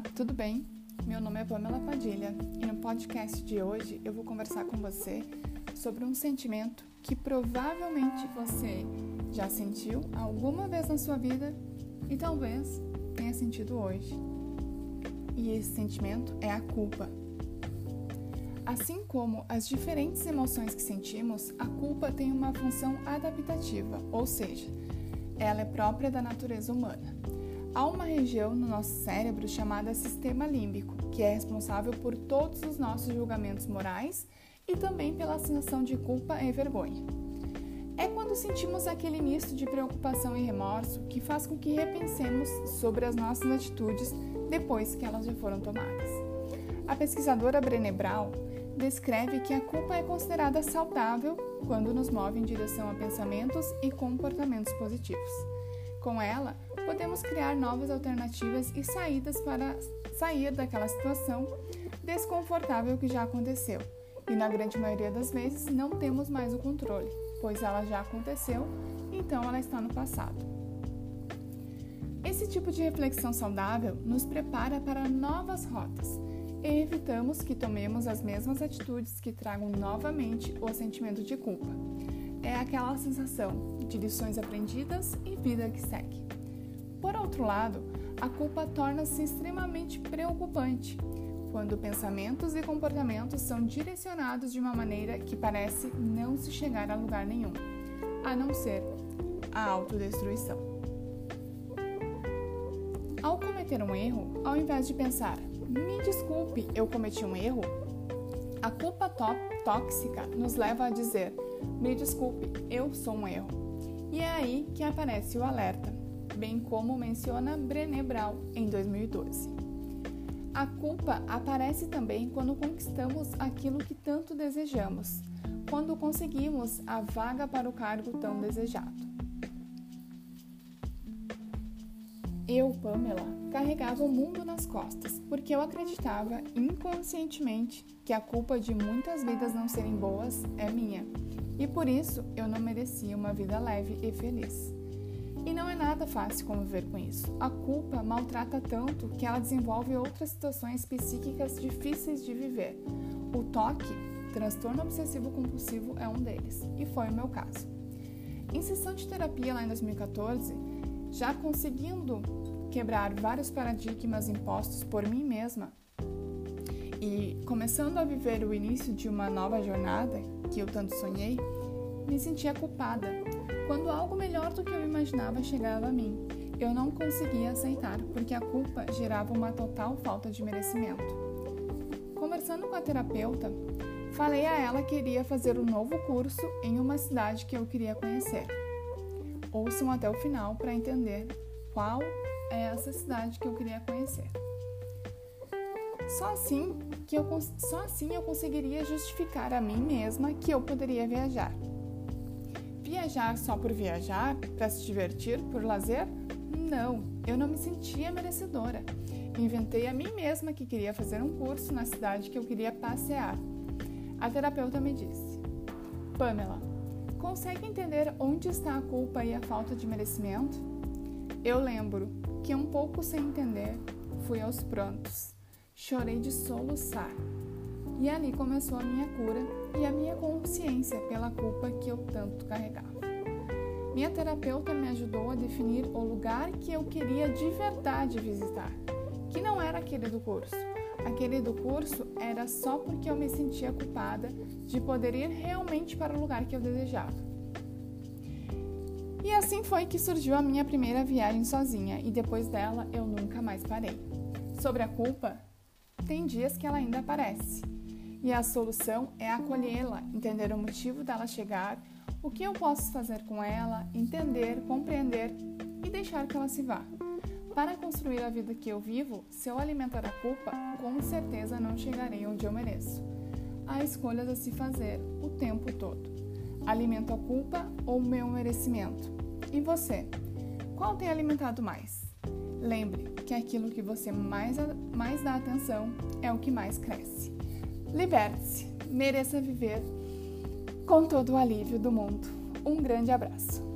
Olá, tudo bem? Meu nome é Pamela Padilha e no podcast de hoje eu vou conversar com você sobre um sentimento que provavelmente você já sentiu alguma vez na sua vida e talvez tenha sentido hoje. E esse sentimento é a culpa. Assim como as diferentes emoções que sentimos, a culpa tem uma função adaptativa, ou seja, ela é própria da natureza humana. Há uma região no nosso cérebro chamada sistema límbico, que é responsável por todos os nossos julgamentos morais e também pela sensação de culpa e vergonha. É quando sentimos aquele misto de preocupação e remorso que faz com que repensemos sobre as nossas atitudes depois que elas já foram tomadas. A pesquisadora Brené Brown descreve que a culpa é considerada saudável quando nos move em direção a pensamentos e comportamentos positivos. Com ela, podemos criar novas alternativas e saídas para sair daquela situação desconfortável que já aconteceu. E na grande maioria das vezes não temos mais o controle, pois ela já aconteceu, então ela está no passado. Esse tipo de reflexão saudável nos prepara para novas rotas e evitamos que tomemos as mesmas atitudes que tragam novamente o sentimento de culpa é aquela sensação de lições aprendidas e vida que segue. Por outro lado, a culpa torna-se extremamente preocupante quando pensamentos e comportamentos são direcionados de uma maneira que parece não se chegar a lugar nenhum, a não ser a autodestruição. Ao cometer um erro, ao invés de pensar, me desculpe, eu cometi um erro, a culpa tóxica nos leva a dizer, me desculpe, eu sou um erro. E é aí que aparece o alerta, bem como menciona Brené Brown em 2012. A culpa aparece também quando conquistamos aquilo que tanto desejamos, quando conseguimos a vaga para o cargo tão desejado. Eu, Pamela, carregava o mundo nas costas, porque eu acreditava inconscientemente que a culpa de muitas vidas não serem boas é minha e por isso eu não merecia uma vida leve e feliz. E não é nada fácil conviver com isso. A culpa maltrata tanto que ela desenvolve outras situações psíquicas difíceis de viver. O toque, transtorno obsessivo compulsivo, é um deles, e foi o meu caso. Em sessão de terapia lá em 2014, já conseguindo quebrar vários paradigmas impostos por mim mesma e começando a viver o início de uma nova jornada, que eu tanto sonhei, me sentia culpada quando algo melhor do que eu imaginava chegava a mim. Eu não conseguia aceitar porque a culpa gerava uma total falta de merecimento. Conversando com a terapeuta, falei a ela que iria fazer um novo curso em uma cidade que eu queria conhecer. Ouçam até o final para entender qual é essa cidade que eu queria conhecer. Só assim que eu só assim eu conseguiria justificar a mim mesma que eu poderia viajar. Viajar só por viajar, para se divertir, por lazer? Não, eu não me sentia merecedora. Inventei a mim mesma que queria fazer um curso na cidade que eu queria passear. A terapeuta me disse: Pamela, consegue entender onde está a culpa e a falta de merecimento? Eu lembro que, um pouco sem entender, fui aos prantos. Chorei de soluçar. E ali começou a minha cura e a minha consciência pela culpa que eu tanto carregava. Minha terapeuta me ajudou a definir o lugar que eu queria de verdade visitar, que não era aquele do curso. Aquele do curso era só porque eu me sentia culpada de poder ir realmente para o lugar que eu desejava. E assim foi que surgiu a minha primeira viagem sozinha, e depois dela eu nunca mais parei. Sobre a culpa, tem dias que ela ainda aparece. E a solução é acolhê-la, entender o motivo dela chegar, o que eu posso fazer com ela, entender, compreender e deixar que ela se vá. Para construir a vida que eu vivo, se eu alimentar a culpa, com certeza não chegarei onde eu mereço. Há escolhas a se fazer o tempo todo. Alimento a culpa ou meu merecimento? E você? Qual tem alimentado mais? Lembre que aquilo que você mais, mais dá atenção é o que mais cresce. Liberte-se, mereça viver com todo o alívio do mundo. Um grande abraço.